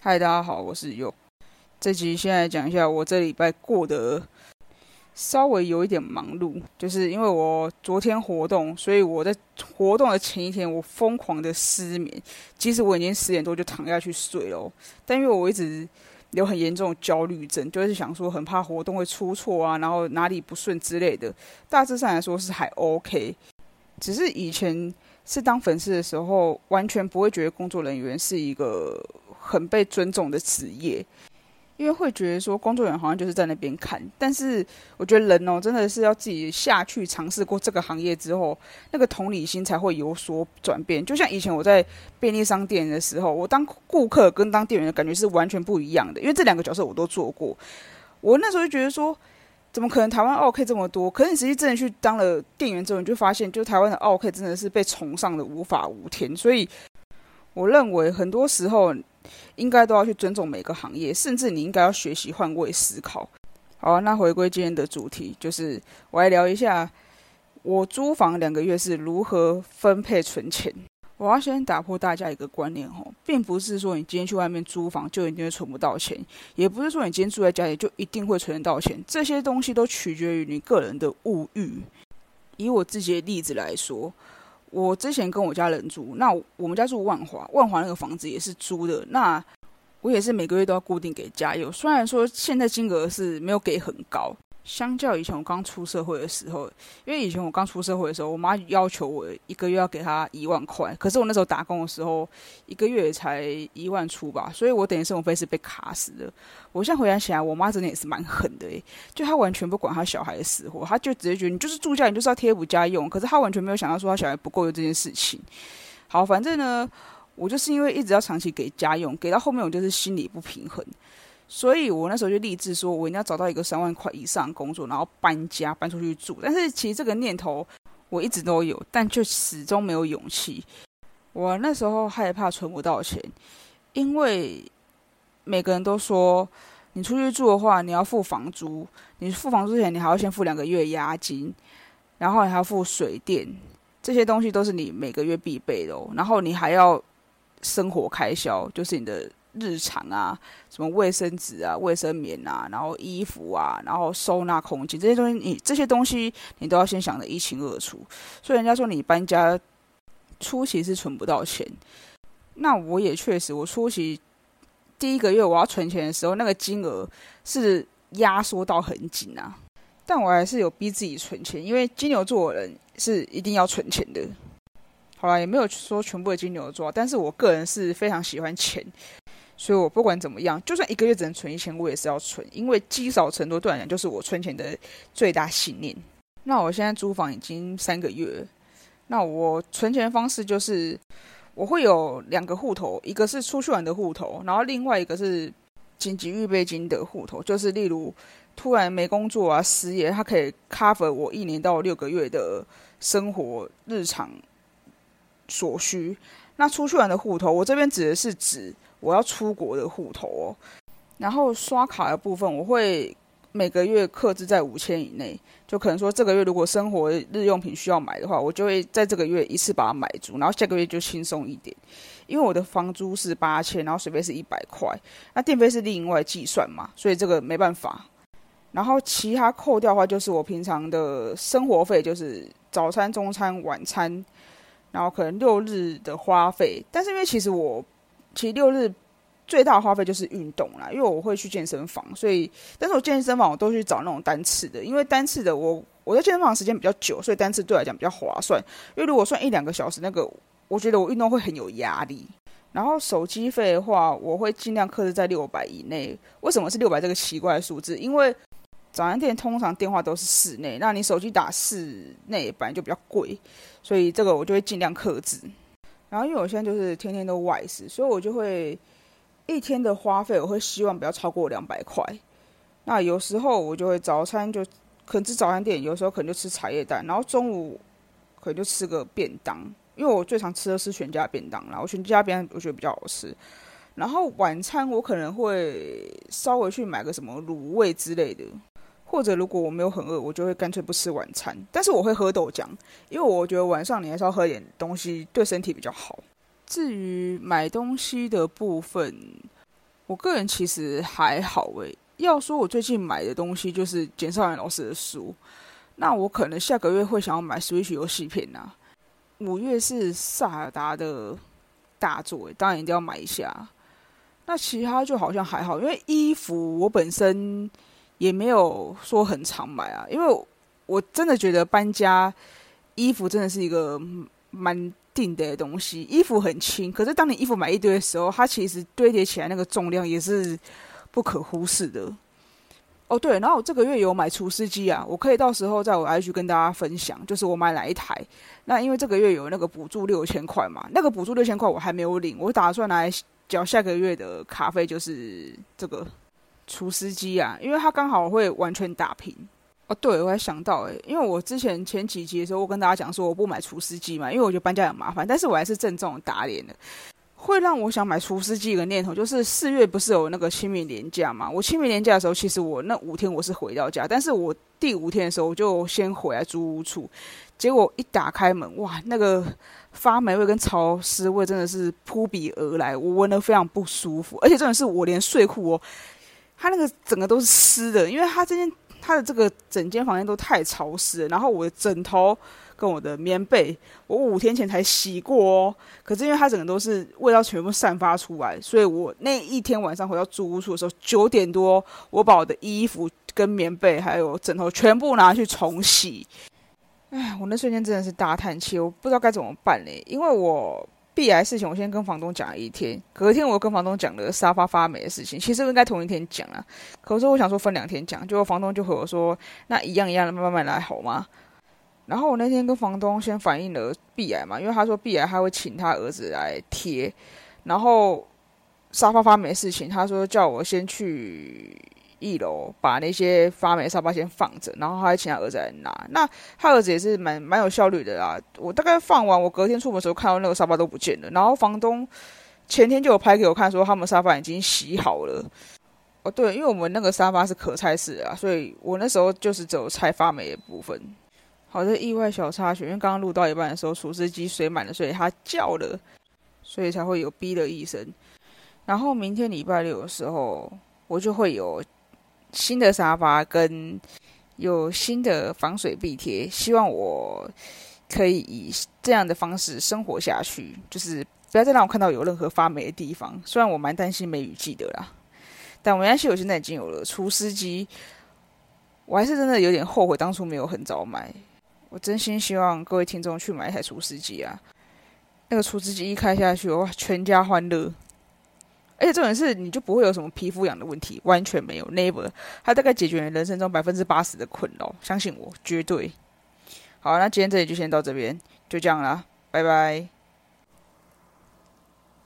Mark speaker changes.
Speaker 1: 嗨，大家好，我是佑。这集先来讲一下我这礼拜过得稍微有一点忙碌，就是因为我昨天活动，所以我在活动的前一天我疯狂的失眠，即使我已经十点多就躺下去睡了，但因为我一直有很严重的焦虑症，就是想说很怕活动会出错啊，然后哪里不顺之类的。大致上来说是还 OK，只是以前。是当粉丝的时候，完全不会觉得工作人员是一个很被尊重的职业，因为会觉得说工作人员好像就是在那边看。但是我觉得人哦，真的是要自己下去尝试过这个行业之后，那个同理心才会有所转变。就像以前我在便利商店的时候，我当顾客跟当店员的感觉是完全不一样的，因为这两个角色我都做过。我那时候就觉得说。怎么可能台湾奥 K 这么多？可是你实际真的去当了店员之后，你就发现，就台湾的奥 K 真的是被崇尚的无法无天。所以，我认为很多时候应该都要去尊重每个行业，甚至你应该要学习换位思考。好，那回归今天的主题，就是我来聊一下我租房两个月是如何分配存钱。我要先打破大家一个观念哦，并不是说你今天去外面租房就一定会存不到钱，也不是说你今天住在家里就一定会存得到钱。这些东西都取决于你个人的物欲。以我自己的例子来说，我之前跟我家人住，那我们家住万华，万华那个房子也是租的，那我也是每个月都要固定给家用。虽然说现在金额是没有给很高。相较以前我刚出社会的时候，因为以前我刚出社会的时候，我妈要求我一个月要给她一万块，可是我那时候打工的时候，一个月才一万出吧，所以我等于生活费是被卡死的。我现在回想起来，我妈真的也是蛮狠的诶，就她完全不管她小孩的死活，她就直接觉得你就是住家，你就是要贴补家用，可是她完全没有想到说她小孩不够用这件事情。好，反正呢，我就是因为一直要长期给家用，给到后面我就是心理不平衡。所以我那时候就立志说，我一定要找到一个三万块以上的工作，然后搬家搬出去住。但是其实这个念头我一直都有，但却始终没有勇气。我那时候害怕存不到钱，因为每个人都说，你出去住的话，你要付房租，你付房租之前，你还要先付两个月押金，然后你还要付水电，这些东西都是你每个月必备的。然后你还要生活开销，就是你的。日常啊，什么卫生纸啊、卫生棉啊，然后衣服啊，然后收纳空间这些东西，你这些东西你都要先想的一清二楚。所以人家说你搬家初期是存不到钱，那我也确实，我初期第一个月我要存钱的时候，那个金额是压缩到很紧啊。但我还是有逼自己存钱，因为金牛座的人是一定要存钱的。好了，也没有说全部的金牛座，但是我个人是非常喜欢钱。所以我不管怎么样，就算一个月只能存一千，我也是要存，因为积少成多，对我来讲就是我存钱的最大信念。那我现在租房已经三个月，那我存钱的方式就是我会有两个户头，一个是出去玩的户头，然后另外一个是紧急预备金的户头，就是例如突然没工作啊、失业，它可以 cover 我一年到六个月的生活日常所需。那出去玩的户头，我这边指的是指。我要出国的户头哦，然后刷卡的部分我会每个月克制在五千以内，就可能说这个月如果生活日用品需要买的话，我就会在这个月一次把它买足，然后下个月就轻松一点。因为我的房租是八千，然后水费是一百块，那电费是另外计算嘛，所以这个没办法。然后其他扣掉的话，就是我平常的生活费，就是早餐、中餐、晚餐，然后可能六日的花费。但是因为其实我其实六日最大的花费就是运动啦，因为我会去健身房，所以但是我健身房我都去找那种单次的，因为单次的我我在健身房时间比较久，所以单次对来讲比较划算。因为如果算一两个小时，那个我觉得我运动会很有压力。然后手机费的话，我会尽量克制在六百以内。为什么是六百这个奇怪的数字？因为早餐店通常电话都是室内，那你手机打室内本来就比较贵，所以这个我就会尽量克制。然后，因为我现在就是天天都外食，所以我就会一天的花费，我会希望不要超过两百块。那有时候我就会早餐就可能吃早餐店，有时候可能就吃茶叶蛋，然后中午可能就吃个便当，因为我最常吃的是全家便当，然后全家便当我觉得比较好吃。然后晚餐我可能会稍微去买个什么卤味之类的。或者如果我没有很饿，我就会干脆不吃晚餐。但是我会喝豆浆，因为我觉得晚上你还是要喝点东西，对身体比较好。至于买东西的部分，我个人其实还好诶。要说我最近买的东西就是简少元老师的书，那我可能下个月会想要买 Switch 游戏片呐。五月是萨尔达的大作，当然一定要买一下。那其他就好像还好，因为衣服我本身也没有说很常买啊，因为我真的觉得搬家衣服真的是一个蛮定的东西。衣服很轻，可是当你衣服买一堆的时候，它其实堆叠起来那个重量也是。不可忽视的哦，对，然后我这个月有买除湿机啊，我可以到时候在我 IG 跟大家分享，就是我买哪一台。那因为这个月有那个补助六千块嘛，那个补助六千块我还没有领，我打算来缴下个月的卡费，就是这个除湿机啊，因为它刚好会完全打平。哦，对，我还想到诶，因为我之前前几集的时候，我跟大家讲说我不买除湿机嘛，因为我觉得搬家很麻烦，但是我还是郑重打脸的。会让我想买除湿机的念头，就是四月不是有那个清明年假嘛？我清明年假的时候，其实我那五天我是回到家，但是我第五天的时候我就先回来租屋处，结果一打开门，哇，那个发霉味跟潮湿味真的是扑鼻而来，我闻得非常不舒服，而且真的是我连睡裤哦，它那个整个都是湿的，因为它这间它的这个整间房间都太潮湿了，然后我的枕头。跟我的棉被，我五天前才洗过哦。可是因为它整个都是味道全部散发出来，所以我那一天晚上回到租屋处的时候，九点多，我把我的衣服、跟棉被还有枕头全部拿去重洗。哎，我那瞬间真的是大叹气，我不知道该怎么办嘞。因为我必来事情，我先跟房东讲了一天，隔天我跟房东讲了沙发发霉的事情。其实应该同一天讲啊，可是我想说分两天讲，结果房东就和我说，那一样一样的慢慢来好吗？然后我那天跟房东先反映了壁癌嘛，因为他说壁癌他会请他儿子来贴，然后沙发发霉事情，他说叫我先去一楼把那些发霉沙发先放着，然后他还请他儿子来拿。那他儿子也是蛮蛮有效率的啦。我大概放完，我隔天出门的时候看到那个沙发都不见了。然后房东前天就有拍给我看，说他们沙发已经洗好了。哦，对，因为我们那个沙发是可拆式啊，所以我那时候就是只有拆发霉的部分。好的，意外小插曲，因为刚刚录到一半的时候，除湿机水满了，所以它叫了，所以才会有哔的一声。然后明天礼拜六的时候，我就会有新的沙发跟有新的防水壁贴，希望我可以以这样的方式生活下去，就是不要再让我看到有任何发霉的地方。虽然我蛮担心梅雨季的啦，但没关系，我现在已经有了除湿机，我还是真的有点后悔当初没有很早买。我真心希望各位听众去买一台除湿机啊！那个除湿机一开下去，哇，全家欢乐！而且重点是，你就不会有什么皮肤痒的问题，完全没有，never。它大概解决你人生中百分之八十的困扰，相信我，绝对。好，那今天这里就先到这边，就这样啦，拜拜。